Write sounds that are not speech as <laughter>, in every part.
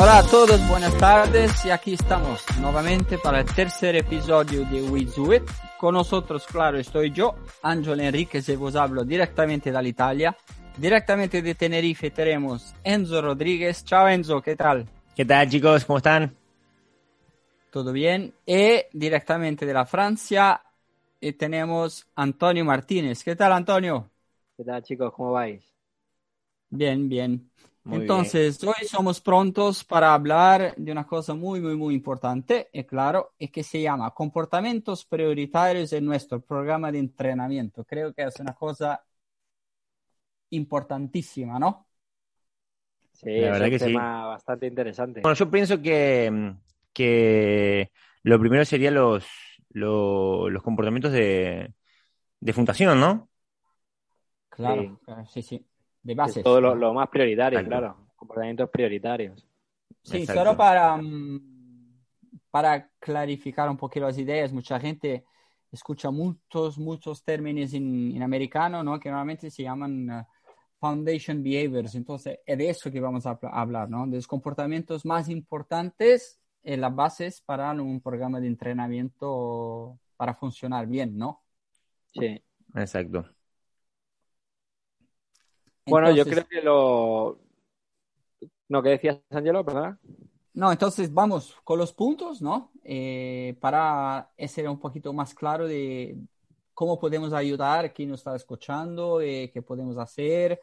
Hola a todos, buenas tardes y aquí estamos nuevamente para el tercer episodio de We Do It. Con nosotros, claro, estoy yo, Ángel Enriquez, y vos hablo directamente de Italia. Directamente de Tenerife tenemos Enzo Rodríguez. Ciao Enzo, ¿qué tal? ¿Qué tal chicos? ¿Cómo están? Todo bien. Y directamente de la Francia y tenemos Antonio Martínez. ¿Qué tal Antonio? ¿Qué tal chicos? ¿Cómo vais? Bien, bien. Muy Entonces, hoy somos prontos para hablar de una cosa muy, muy, muy importante, y claro, es que se llama comportamientos prioritarios en nuestro programa de entrenamiento. Creo que es una cosa importantísima, ¿no? Sí, La es verdad un que sí. tema bastante interesante. Bueno, yo pienso que, que lo primero serían los, lo- los comportamientos de, de fundación, ¿no? Claro, Sí. claro, sí, sí, de Es bases. todo lo, lo más prioritario, claro. Comportamientos prioritarios. Sí, Exacto. solo para, mm, para clarificar un poquito las ideas, mucha gente escucha muchos, muchos términos en, en americano, ¿no? Que normalmente se llaman eh, foundation behaviors. Entonces, es de eso que vamos a habla- hablar, ¿no? De los comportamientos más importantes en las bases para un programa de entrenamiento para funcionar bien, ¿no? Sí. Exacto. Bueno, yo creo que lo... No, ¿qué decías, Angelo? Perdona. No, entonces vamos con los puntos, ¿no? Eh, para ser un poquito más claro de cómo podemos ayudar a quien nos está escuchando, eh, qué podemos hacer,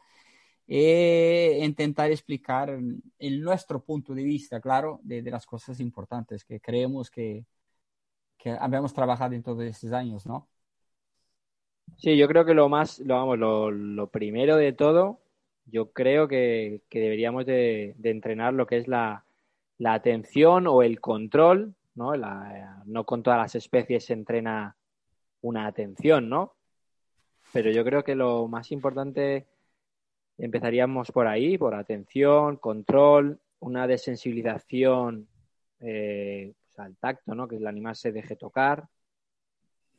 e intentar explicar el nuestro punto de vista, claro, de, de las cosas importantes que creemos que, que habíamos trabajado en todos estos años, ¿no? Sí, yo creo que lo más, lo, vamos, lo, primero de todo, yo creo que, que deberíamos de, de entrenar lo que es la, la atención o el control, ¿no? La- no con todas las especies se entrena una atención, ¿no? Pero yo creo que lo más importante empezaríamos por ahí, por atención, control, una desensibilización eh, pues al tacto, ¿no? Que el animal se deje tocar.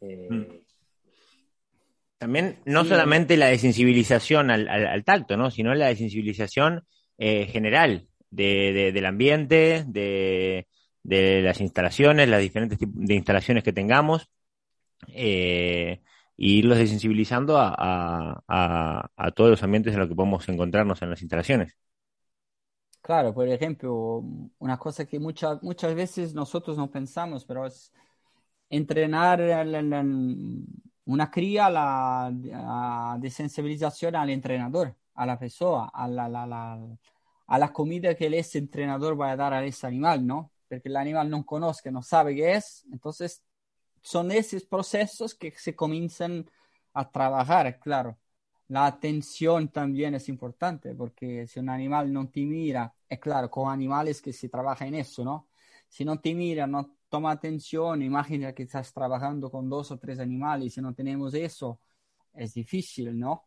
Eh, Mm. También no Sí. solamente la desensibilización al, al- al tacto, ¿no? Sino la desensibilización eh, general de, de- del ambiente, de, de las instalaciones, las diferentes tipos de instalaciones que tengamos, eh, y irlos desensibilizando a, a- a- a todos los ambientes en los que podemos encontrarnos en las instalaciones. Claro, por ejemplo, una cosa que muchas muchas veces nosotros no pensamos, pero es entrenar la- una cría la a desensibilización al entrenador, a la persona, a la, la- la- a la comida que ese entrenador va a dar a ese animal, ¿no? Porque el animal no conoce, no sabe qué es, entonces son esos procesos que se comienzan a trabajar, claro. La atención también es importante porque si un animal no te mira, es claro, con animales que se trabaja en eso, ¿no? Si no te mira, no toma atención, imagina que estás trabajando con dos o tres animales si no tenemos eso, es difícil, ¿no?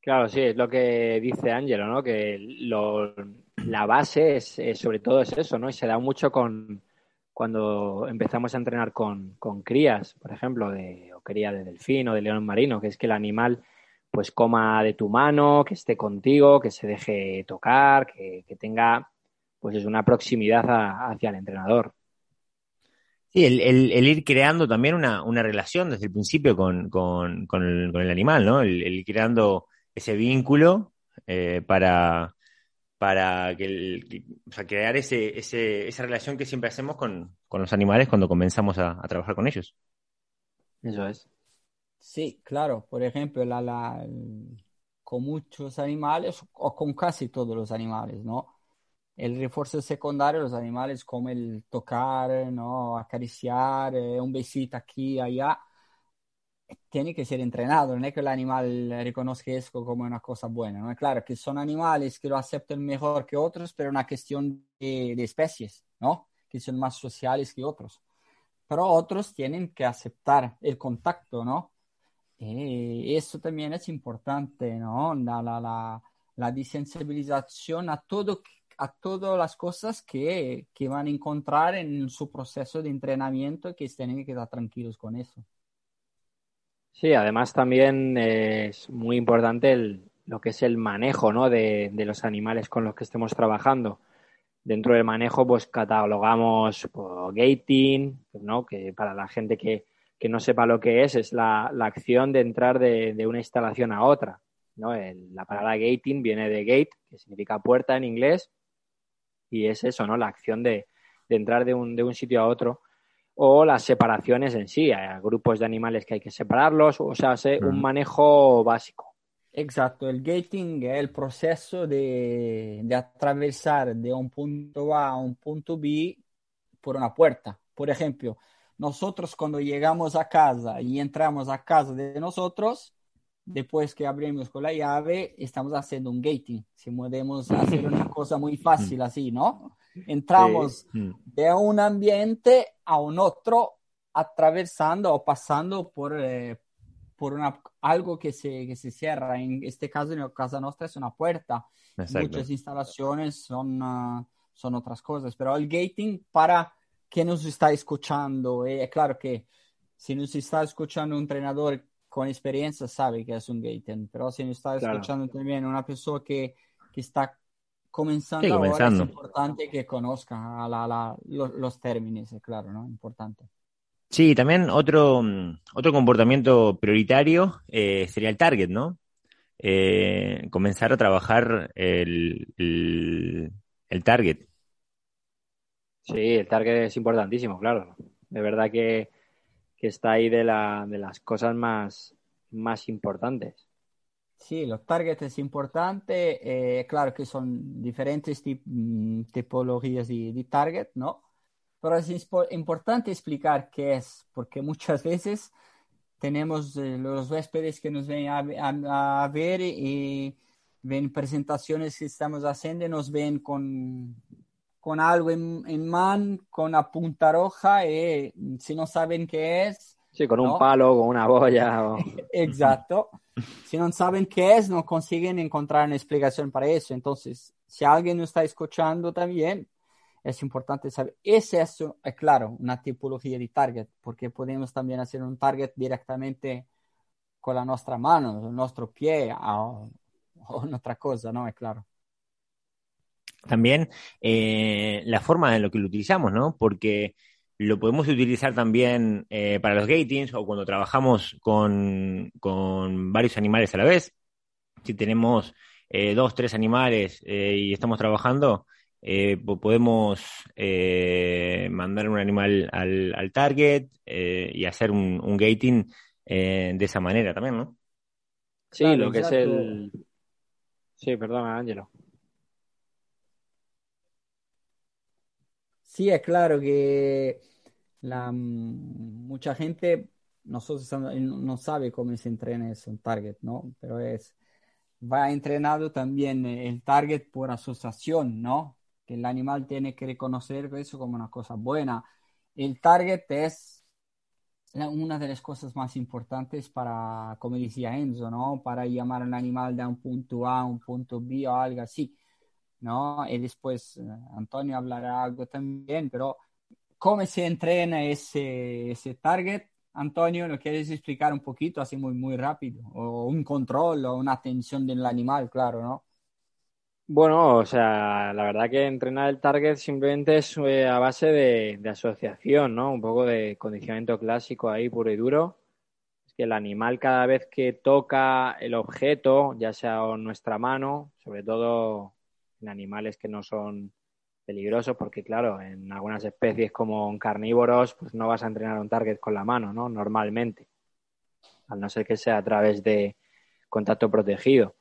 Claro, sí, es lo que dice Ángelo, ¿no? Que lo- la base es, sobre todo es eso, ¿no? Y se da mucho con cuando empezamos a entrenar con, con crías, por ejemplo, de o cría de delfín o de león marino, que es que el animal pues coma de tu mano, que esté contigo, que se deje tocar, que, que tenga pues es una proximidad hacia el entrenador. Sí, el, el- ir creando también una, una relación desde el principio con, con- con el, animal, ¿no? El, ir creando ese vínculo eh, para, para que crear ese, ese- esa relación que siempre hacemos con, con los animales cuando comenzamos a, a trabajar con ellos. Eso es. Sí, claro, por ejemplo, la, la- con muchos animales o con casi todos los animales, ¿no? El refuerzo secundario, los animales como el tocar, ¿no? Acariciar, eh, un besito aquí, allá, tiene que ser entrenado, no es que el animal reconozca eso como una cosa buena, ¿no? Claro que son animales que lo aceptan mejor que otros, pero es una cuestión de, de especies, ¿no? Que son más sociales que otros. Pero otros tienen que aceptar el contacto, ¿no? Eh, eso también es importante, ¿no? La, la, la, la desensibilización a todo, a todas las cosas que, que van a encontrar en su proceso de entrenamiento y que tienen que estar tranquilos con eso. Sí, además también es muy importante el- lo que es el manejo, ¿no? de, de los animales con los que estemos trabajando. dentro del manejo, pues catalogamos pues, gating, ¿no? Que para la gente que, no sepa lo que es, es la, acción de entrar de, una instalación a otra. ¿no? la palabra gating viene de gate, que significa puerta en inglés, y es eso, ¿no? La acción de, entrar de un, de un sitio a otro o las separaciones en sí, hay grupos de animales que hay que separarlos, o sea, un manejo básico. Exacto, el gating es el proceso de, de, atravesar de un punto A a un punto B por una puerta. Por ejemplo, nosotros cuando llegamos a casa y entramos a casa de nosotros, después que abrimos con la llave, estamos haciendo un gating. Si podemos hacer una <laughs> cosa muy fácil así, ¿no? Entramos mm. de un ambiente a un otro, atravesando o pasando por, eh, por una, algo que se, que se cierra. En este caso, en casa nuestra es una puerta. Muchas instalaciones son, uh, son otras cosas, pero el gating para que nos está escuchando, es eh, claro que si nos está escuchando un entrenador con experiencia sabe que es un gating, pero si nos está escuchando también una persona que, que está comenzando, Ahora, es importante que conozca la, los, términos, claro, ¿no? Importante. Sí, también otro, otro comportamiento prioritario eh, sería el target, ¿no? Eh, comenzar a trabajar el, el, target. Sí, el target es importantísimo, claro. De verdad que, que está ahí de, la, de las cosas más, más importantes. Sí, los targets es importante. Eh, claro que son diferentes mm, tipologías de, target, ¿no? Pero es importante explicar qué es, porque muchas veces tenemos eh, los huéspedes que nos ven a, ver y ven presentaciones que estamos haciendo y nos ven con, con algo en, en man, con una punta roja y si no saben qué es. Sí, con un palo, con una boya. <laughs> <laughs> Exacto. Si no saben qué es, no consiguen encontrar una explicación para eso. Entonces, si alguien nos está escuchando también, es importante saber. Ese es, es claro, una tipología de target, porque podemos también hacer un target directamente con la nuestra mano, nuestro pie <laughs> o, otra cosa, ¿no? Es claro. También eh, la forma en lo que lo utilizamos, ¿no? Porque lo podemos utilizar también eh, para los gatings o cuando trabajamos con, varios animales a la vez. Si tenemos eh, dos, tres animales eh, y estamos trabajando, podemos mandar un animal al, target y hacer un, gating de esa manera también, ¿no? Sí, lo que es el... Sí, perdona, Ángelo. Sí, es claro que la, mm, mucha gente, nosotros no sabe cómo se entrena eso, target, ¿no? Pero es, va entrenado también el target por asociación, ¿no? Que el animal tiene que reconocer eso como una cosa buena. El target es una de las cosas más importantes para, como decía Enzo, ¿no? Para llamar al animal de un punto A a un punto B o algo así. ¿No? Y después eh, Antonio hablará algo también, pero ¿cómo se entrena ese, ese target? Antonio, ¿lo quieres explicar un poquito, así muy, muy rápido? O un control o una atención del animal, claro, ¿no? Bueno, o sea, la verdad que entrenar el target simplemente es eh, a base de, asociación, ¿no? Un poco de condicionamiento clásico ahí, puro y duro. Es que el animal cada vez que toca el objeto, ya sea nuestra mano, sobre todo en animales que no son peligrosos, porque claro, en algunas especies como en carnívoros, pues no vas a entrenar un target con la mano, ¿no? Normalmente, al no ser que sea a través de contacto protegido.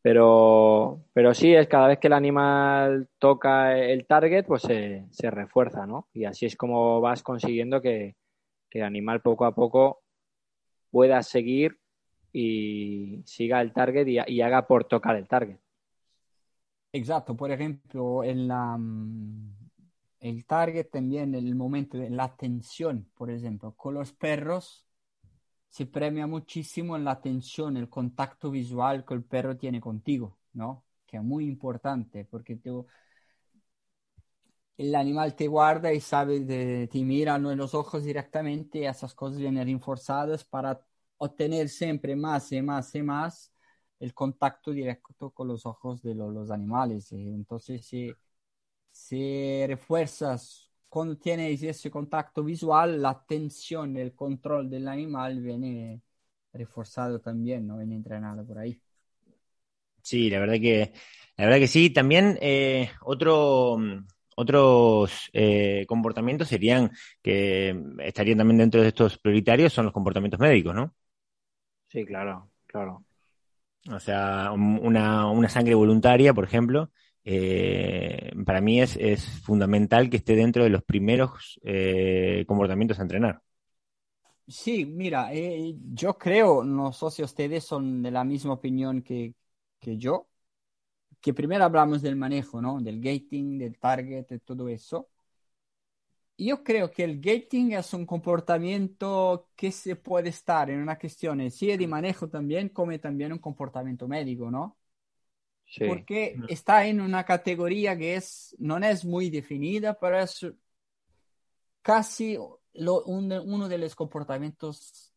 Pero, pero sí, es cada vez que el animal toca el target, pues se, se refuerza, ¿no? Y así es como vas consiguiendo que, que el animal poco a poco pueda seguir y siga el target y haga por tocar el target. Exacto, por ejemplo, en la, mm, el target también, el momento de la atención, por ejemplo, con los perros se premia muchísimo la atención, el contacto visual que el perro tiene contigo, ¿no? Que es muy importante porque el animal te guarda y sabe, de, te mira en los ojos directamente esas cosas vienen reforzadas para obtener siempre más y más y más el contacto directo con los ojos de los animales. Eh, entonces, si, si refuerzas cuando tienes ese contacto visual, la atención, el control del animal viene reforzado también, ¿no? Viene entrenado por ahí. Sí, la verdad que, la verdad que sí. También eh, otro, otros eh, comportamientos serían que estarían también dentro de estos prioritarios son los comportamientos médicos, ¿no? Sí, claro, claro. O sea, una, una sangre voluntaria, por ejemplo, eh, para mí es, es, fundamental que esté dentro de los primeros eh, comportamientos a entrenar. Sí, mira, eh, yo creo, no sé si ustedes son de la misma opinión que, que yo, que primero hablamos del manejo, ¿no? Del gating, del target, de todo eso. Yo creo que el gating es un comportamiento que se puede estar en una cuestión, sí, de manejo también, como también un comportamiento médico, ¿no? Porque está en una categoría que es, no es muy definida, pero es casi lo, un, uno de los comportamientos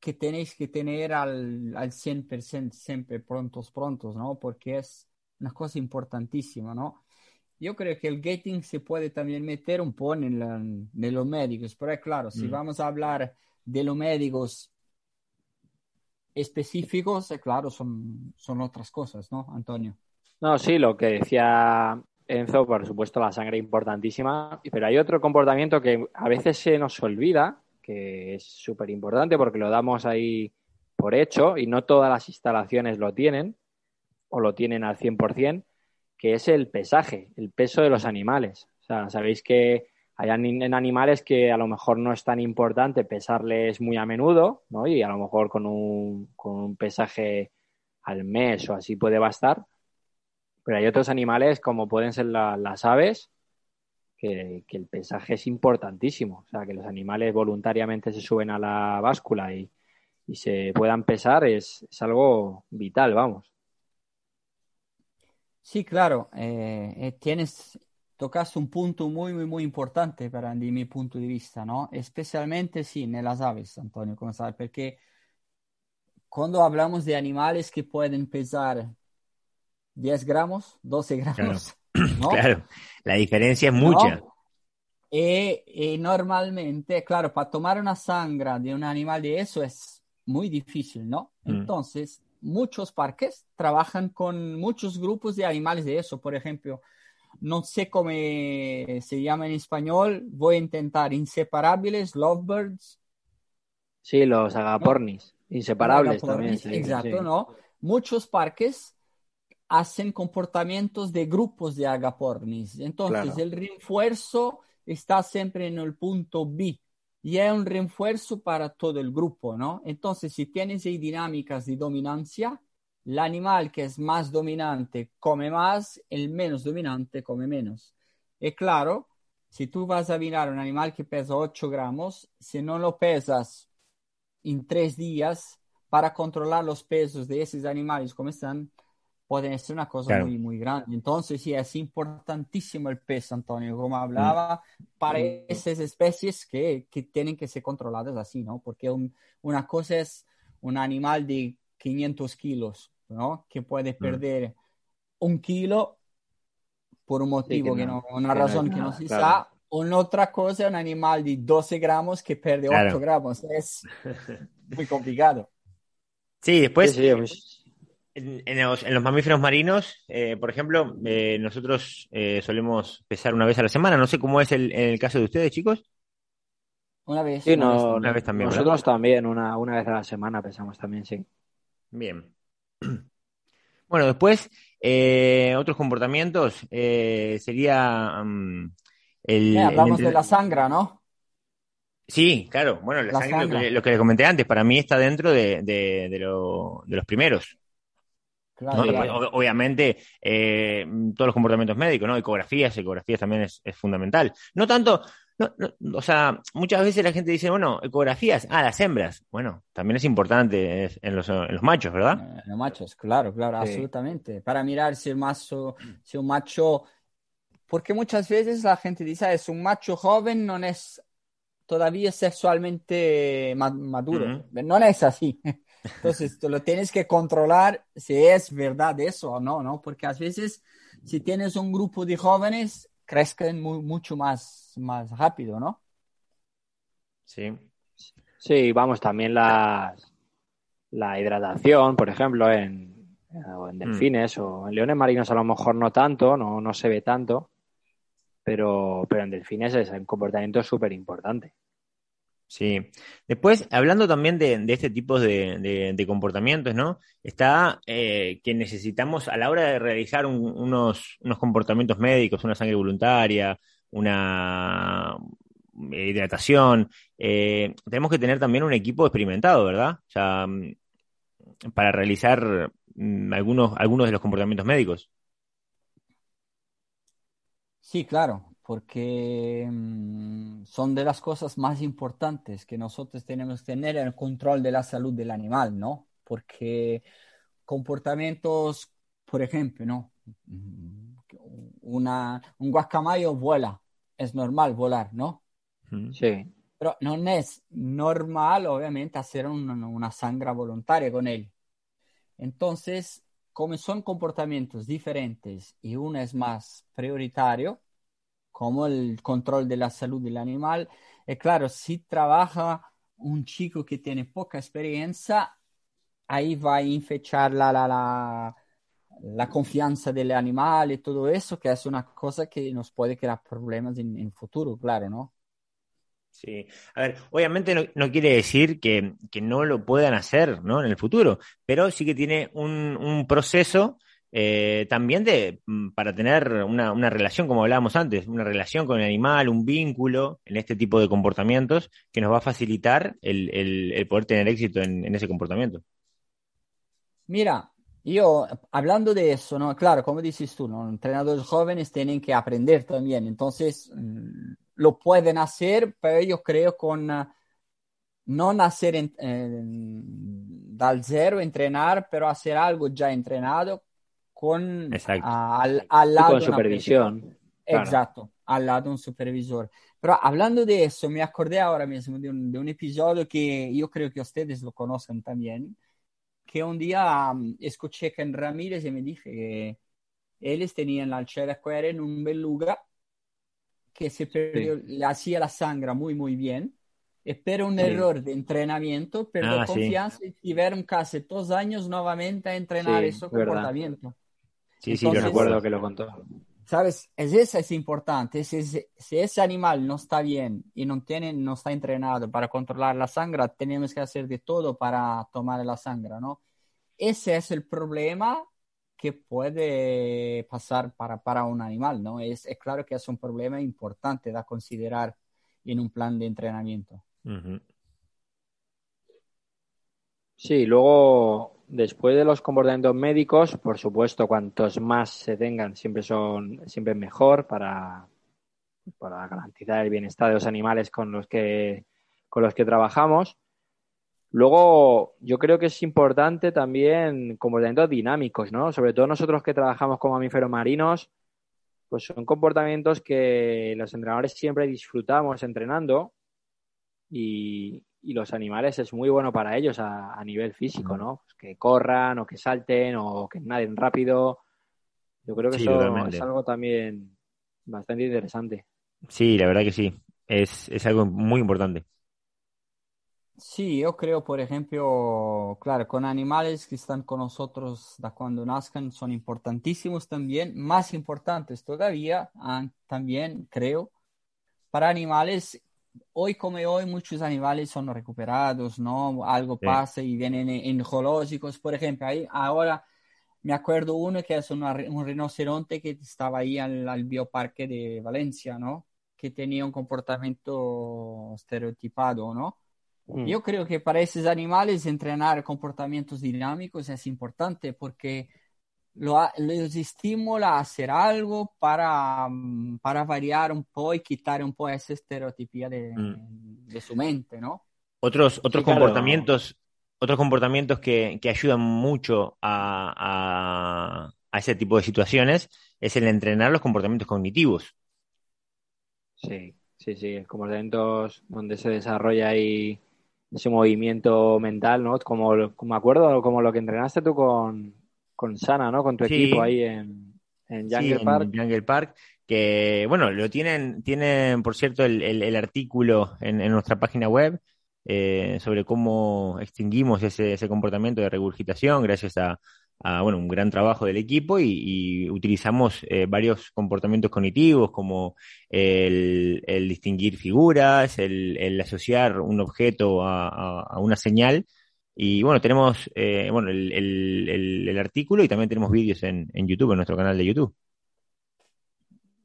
que tenéis que tener al, al 100% siempre prontos, prontos, ¿no? Porque es una cosa importantísima, ¿no? Yo creo que el gating se puede también meter un poco en, la, en los médicos, pero es claro, si mm. vamos a hablar de los médicos específicos, claro, son, son otras cosas, ¿no, Antonio? No, sí, lo que decía Enzo, por supuesto, la sangre importantísima, pero hay otro comportamiento que a veces se nos olvida, que es súper importante porque lo damos ahí por hecho y no todas las instalaciones lo tienen o lo tienen al 100%, que es el pesaje, el peso de los animales. O sea, sabéis que hay en animales que a lo mejor no es tan importante pesarles muy a menudo, ¿no? Y a lo mejor con un, con un pesaje al mes o así puede bastar. Pero hay otros animales, como pueden ser las aves, que, el pesaje es importantísimo. O sea, que los animales voluntariamente se suben a la báscula y, se puedan pesar es, algo vital, vamos. Sí, claro. Eh, eh, tienes tocaste un punto muy, muy, muy importante para mi punto de vista, ¿no? Especialmente, sí, en las aves, Antonio, como sabes, porque cuando hablamos de animales que pueden pesar 10 gramos, 12 gramos, claro, <clears throat> ¿no? claro. la diferencia es mucha. Y, normalmente, claro, para tomar una sangre de un animal de eso es muy difícil, ¿no? Mm. Entonces, muchos parques trabajan con muchos grupos de animales de eso, por ejemplo, no sé cómo se llama en español, voy a intentar inseparables, lovebirds. Sí, los agapornis, inseparables también. exacto, ¿no? Muchos parques hacen comportamientos de grupos de agapornis. Entonces, el refuerzo está siempre en el punto B y es un refuerzo para todo el grupo, ¿no? Entonces, si tienes dinámicas de dominancia, el animal que es más dominante come más, el menos dominante come menos. Y claro, si tú vas a mirar un animal que pesa 8 gramos, si no lo pesas en tres días para controlar los pesos de esos animales como están, puede ser una cosa muy, muy grande. Entonces, sí, es importantísimo el peso, Antonio, como hablaba, para esas especies que, que, tienen que ser controladas así, ¿no? Porque una cosa es un animal de 500 kilos, ¿no? Que puede mm. perder un kilo por un motivo que, no, una razón que no se sabe. Una otra cosa, un animal de 12 gramos que pierde 8 gramos. Es <laughs> muy complicado. Sí, después, en, los, mamíferos marinos, eh, por ejemplo, eh, nosotros eh, solemos pesar una vez a la semana. No sé cómo es el, en el caso de ustedes, chicos. Una vez. Sí, una, vez, también. Nosotros también, una, una vez a la semana pesamos también, sí. Bien. <clears throat> Bueno, después, eh, otros comportamientos eh, sería mm, el. hablamos de la sangre, ¿no? Sí, claro. Bueno, la, sangre, Lo, que, les comenté antes, para mí está dentro de, de, los primeros. Claro, Obviamente, eh, todos los comportamientos médicos, ¿no? Ecografías, ecografías también es, es fundamental. No tanto, no, o sea, muchas veces la gente dice, bueno, ecografías, ah, las hembras. Bueno, también es importante en los, en los machos, ¿verdad? En eh, los machos, claro, claro, absolutamente. Para mirar si el macho, si un macho, porque muchas veces la gente dice, ah, es un macho joven, no es todavía sexualmente maduro. No es así. Entonces, tú lo tienes que controlar si es verdad eso o no, ¿no? Porque a veces, si tienes un grupo de jóvenes, crezcan mucho más, más rápido, ¿no? Sí. Sí, vamos, también la hidratación, por ejemplo, en, en mm. delfines o en leones marinos a lo mejor no tanto, no, no se ve tanto, pero, pero en delfines es un comportamiento súper importante. Sí. Después, hablando también de, este tipo de, comportamientos, ¿no? Está eh, que necesitamos a la hora de realizar unos, unos comportamientos médicos, una sangre voluntaria, una hidratación, eh, tenemos que tener también un equipo experimentado, ¿verdad? O sea, mm, para realizar mm, algunos, algunos de los comportamientos médicos. Sí, claro porque mm, son de las cosas más importantes que nosotros tenemos que tener el control de la salud del animal, ¿no? Porque comportamientos, por ejemplo, ¿no? Una, un guacamayo vuela, es normal volar, ¿no? Sí. Pero no es normal, obviamente, hacer una, una sangre voluntaria con él. Entonces, como son comportamientos diferentes y uno es más prioritario, como el control de la salud del animal. Y claro, si trabaja un chico que tiene poca experiencia, ahí va a infechar la, la, la, confianza del animal y todo eso, que es una cosa que nos puede crear problemas en el futuro, claro, ¿no? Sí, a ver, obviamente no, quiere decir que, no lo puedan hacer ¿no? en el futuro, pero sí que tiene un, un proceso eh, también de, mm, para tener una, relación, como hablábamos antes, una relación con el animal, un vínculo en este tipo de comportamientos que nos va a facilitar el, poder tener éxito en, ese comportamiento. Mira, yo hablando de eso, ¿no? Claro, como dices tú, ¿no? entrenadores jóvenes tienen que aprender también, entonces mm, lo pueden hacer, pero yo creo con uh, no nacer en, dal cero, entrenar, pero hacer algo ya entrenado con al, al, lado con supervisión. Exacto, al lado de un supervisor. Pero hablando de eso, me acordé ahora mismo de un, de un, episodio que yo creo que ustedes lo conocen también, que un día um, escuché que en Ramírez y me dije que ellos tenían la alchera en un beluga que se perdió, le hacía la sangre muy, muy bien, pero un error de entrenamiento, perdió ah, confianza y tuvieron casi dos años nuevamente a entrenar ese comportamiento. Sí, sí, yo recuerdo que lo contó. ¿Sabes? Es, eso es importante. Si, si, ese animal no está bien y no, tiene, no está entrenado para controlar la sangre, tenemos que hacer de todo para tomar la sangre, ¿no? Ese es el problema que puede pasar para, para un animal, ¿no? Es, es claro que es un problema importante de considerar en un plan de entrenamiento. Sí, luego después de los comportamientos médicos, por supuesto, cuantos más se tengan, siempre son siempre mejor para, para garantizar el bienestar de los animales con los que con los que trabajamos. Luego, yo creo que es importante también comportamientos dinámicos, ¿no? Sobre todo nosotros que trabajamos como mamíferos marinos, pues son comportamientos que los entrenadores siempre disfrutamos entrenando y, y los animales es muy bueno para ellos a, nivel físico, ¿no? Pues que corran o que salten o que naden rápido. Yo creo que eso es algo también bastante interesante. Sí, la verdad que sí. Es, es algo muy importante. Sí, yo creo, por ejemplo, claro, con animales que están con nosotros da cuando nazcan son importantísimos también, más importantes todavía, ah, también creo, para animales hoy como hoy muchos animales son recuperados, ¿no? Algo pasa y vienen en zoológicos, por ejemplo, ahí ahora me acuerdo uno que es un rinoceronte que estaba ahí al, bioparque de Valencia, ¿no? Que tenía un comportamiento estereotipado, ¿no? Mm. Yo creo que para esos animales entrenar comportamientos dinámicos es importante porque lo, los estimula a hacer algo para, para variar un poco y quitar un poco esa estereotipía de, mm. de su mente, ¿no? Otros, otros comportamientos, otros comportamientos que, que ayudan mucho a, a, a, ese tipo de situaciones es el entrenar los comportamientos cognitivos. Sí, sí, sí, comportamientos donde se desarrolla ahí ese movimiento mental, ¿no? Como, como me acuerdo, como lo que entrenaste tú con, con Sana, ¿no? Con tu equipo ahí en, en Jungle Park. En Jungle Park. que, bueno, lo tienen, tienen, por cierto, el, el, artículo en, en, nuestra página web eh, sobre cómo extinguimos ese, ese comportamiento de regurgitación gracias a, a bueno, un gran trabajo del equipo y, utilizamos eh, varios comportamientos cognitivos como el, distinguir figuras, el, asociar un objeto a, una señal. Y bueno, tenemos eh, bueno, el, artículo y también tenemos vídeos en, en YouTube, en nuestro canal de YouTube.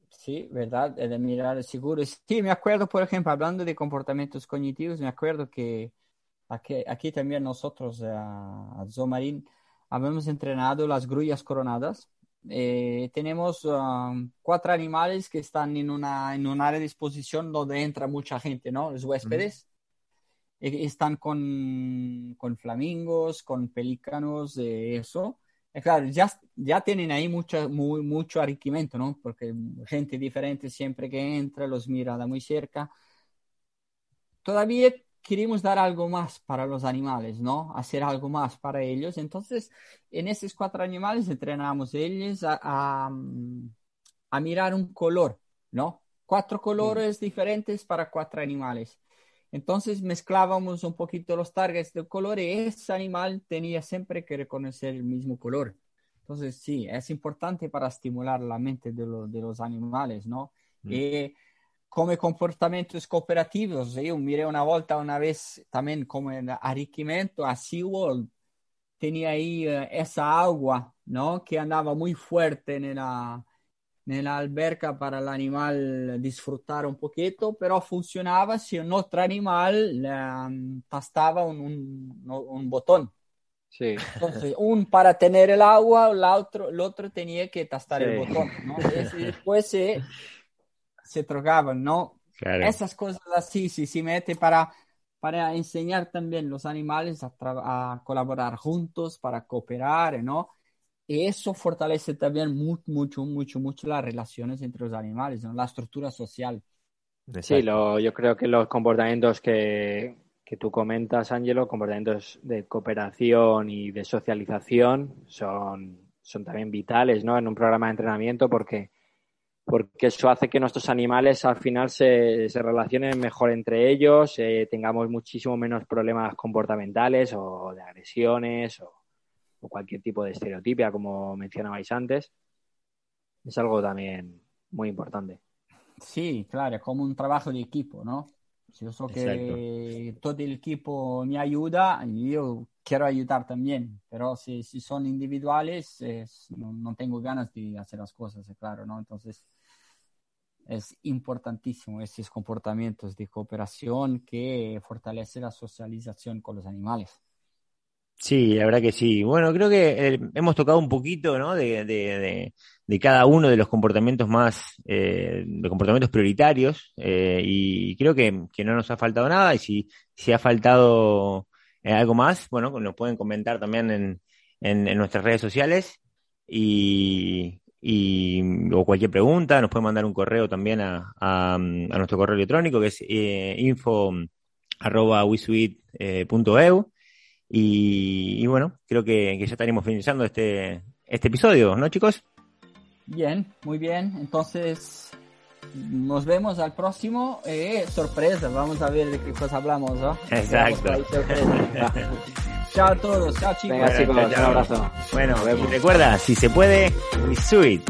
Sí, verdad, de mirar seguro. Sí, me acuerdo, por ejemplo, hablando de comportamientos cognitivos, me acuerdo que aquí, aquí también nosotros a, a Zomarín habíamos entrenado las grullas coronadas. Eh, tenemos um, cuatro animales que están en, una, en un área de exposición donde entra mucha gente, ¿no? Los huéspedes. Eh, están con, con, flamingos, con pelícanos, de eso. Eh, claro, ya, ya tienen ahí mucho, muy, mucho arriquimiento, ¿no? Porque gente diferente siempre que entra los mira de muy cerca. Todavía queremos dar algo más para los animales, ¿no? Hacer algo más para ellos. Entonces, en esos cuatro animales entrenamos ellos a, a, mirar un color, ¿no? Cuatro colores diferentes para cuatro animales. Entonces mezclábamos un poquito los targets del color y ese animal tenía siempre que reconocer el mismo color. Entonces, sí, es importante para estimular la mente de, de los animales, ¿no? Y come comportamientos cooperativos. Yo miré una volta una vez también como en arricchimiento a SeaWorld. Tenía ahí uh, esa agua, ¿no? Que andaba muy fuerte en la, en la alberca para el animal disfrutar un poquito, pero funcionaba si un otro animal um, tastaba un, un, un, botón. Sí. Entonces, un para tener el agua, el otro, el otro tenía que tastar sí. el botón, ¿no? Y después se se trocaban, ¿no? Esas cosas así, si se mete para, para enseñar también los animales a, a, colaborar juntos, para cooperar, ¿no? Y eso fortalece también mucho, mucho, mucho, mucho las relaciones entre los animales, ¿no? La estructura social. Sí, lo, yo creo que los comportamientos que, que tú comentas, Ángelo, comportamientos de cooperación y de socialización son, son también vitales, ¿no? En un programa de entrenamiento porque porque eso hace que nuestros animales al final se, se relacionen mejor entre ellos, eh, tengamos muchísimo menos problemas comportamentales o de agresiones o, o, cualquier tipo de estereotipia, como mencionabais antes. Es algo también muy importante. Sí, claro, es como un trabajo de equipo, ¿no? Si yo sé que todo el equipo me ayuda, yo quiero ayudar también, pero si, si son individuales, es, no, no, tengo ganas de hacer las cosas, claro, ¿no? Entonces, es importantísimo estos comportamientos de cooperación que fortalece la socialización con los animales. Sí, la verdad que sí. Bueno, creo que eh, hemos tocado un poquito, ¿no? De, de, de, cada uno de los comportamientos más, eh, de comportamientos prioritarios, eh, y creo que, que, no nos ha faltado nada, y si, si ha faltado eh, algo más, bueno, nos pueden comentar también en, en, nuestras redes sociales, y, y, o cualquier pregunta, nos pueden mandar un correo también a, a, nuestro correo electrónico que es eh, info y, y, bueno, creo que, que, ya estaremos finalizando este, este episodio, ¿no chicos? Bien, muy bien. Entonces, nos vemos al próximo. Eh, sorpresa, vamos a ver de qué cosa hablamos, ¿no? <laughs> Exacto. <laughs> chao a todos, chao chicos. Venga, chicos, un abrazo. Bueno, y recuerda, si se puede, we sweet.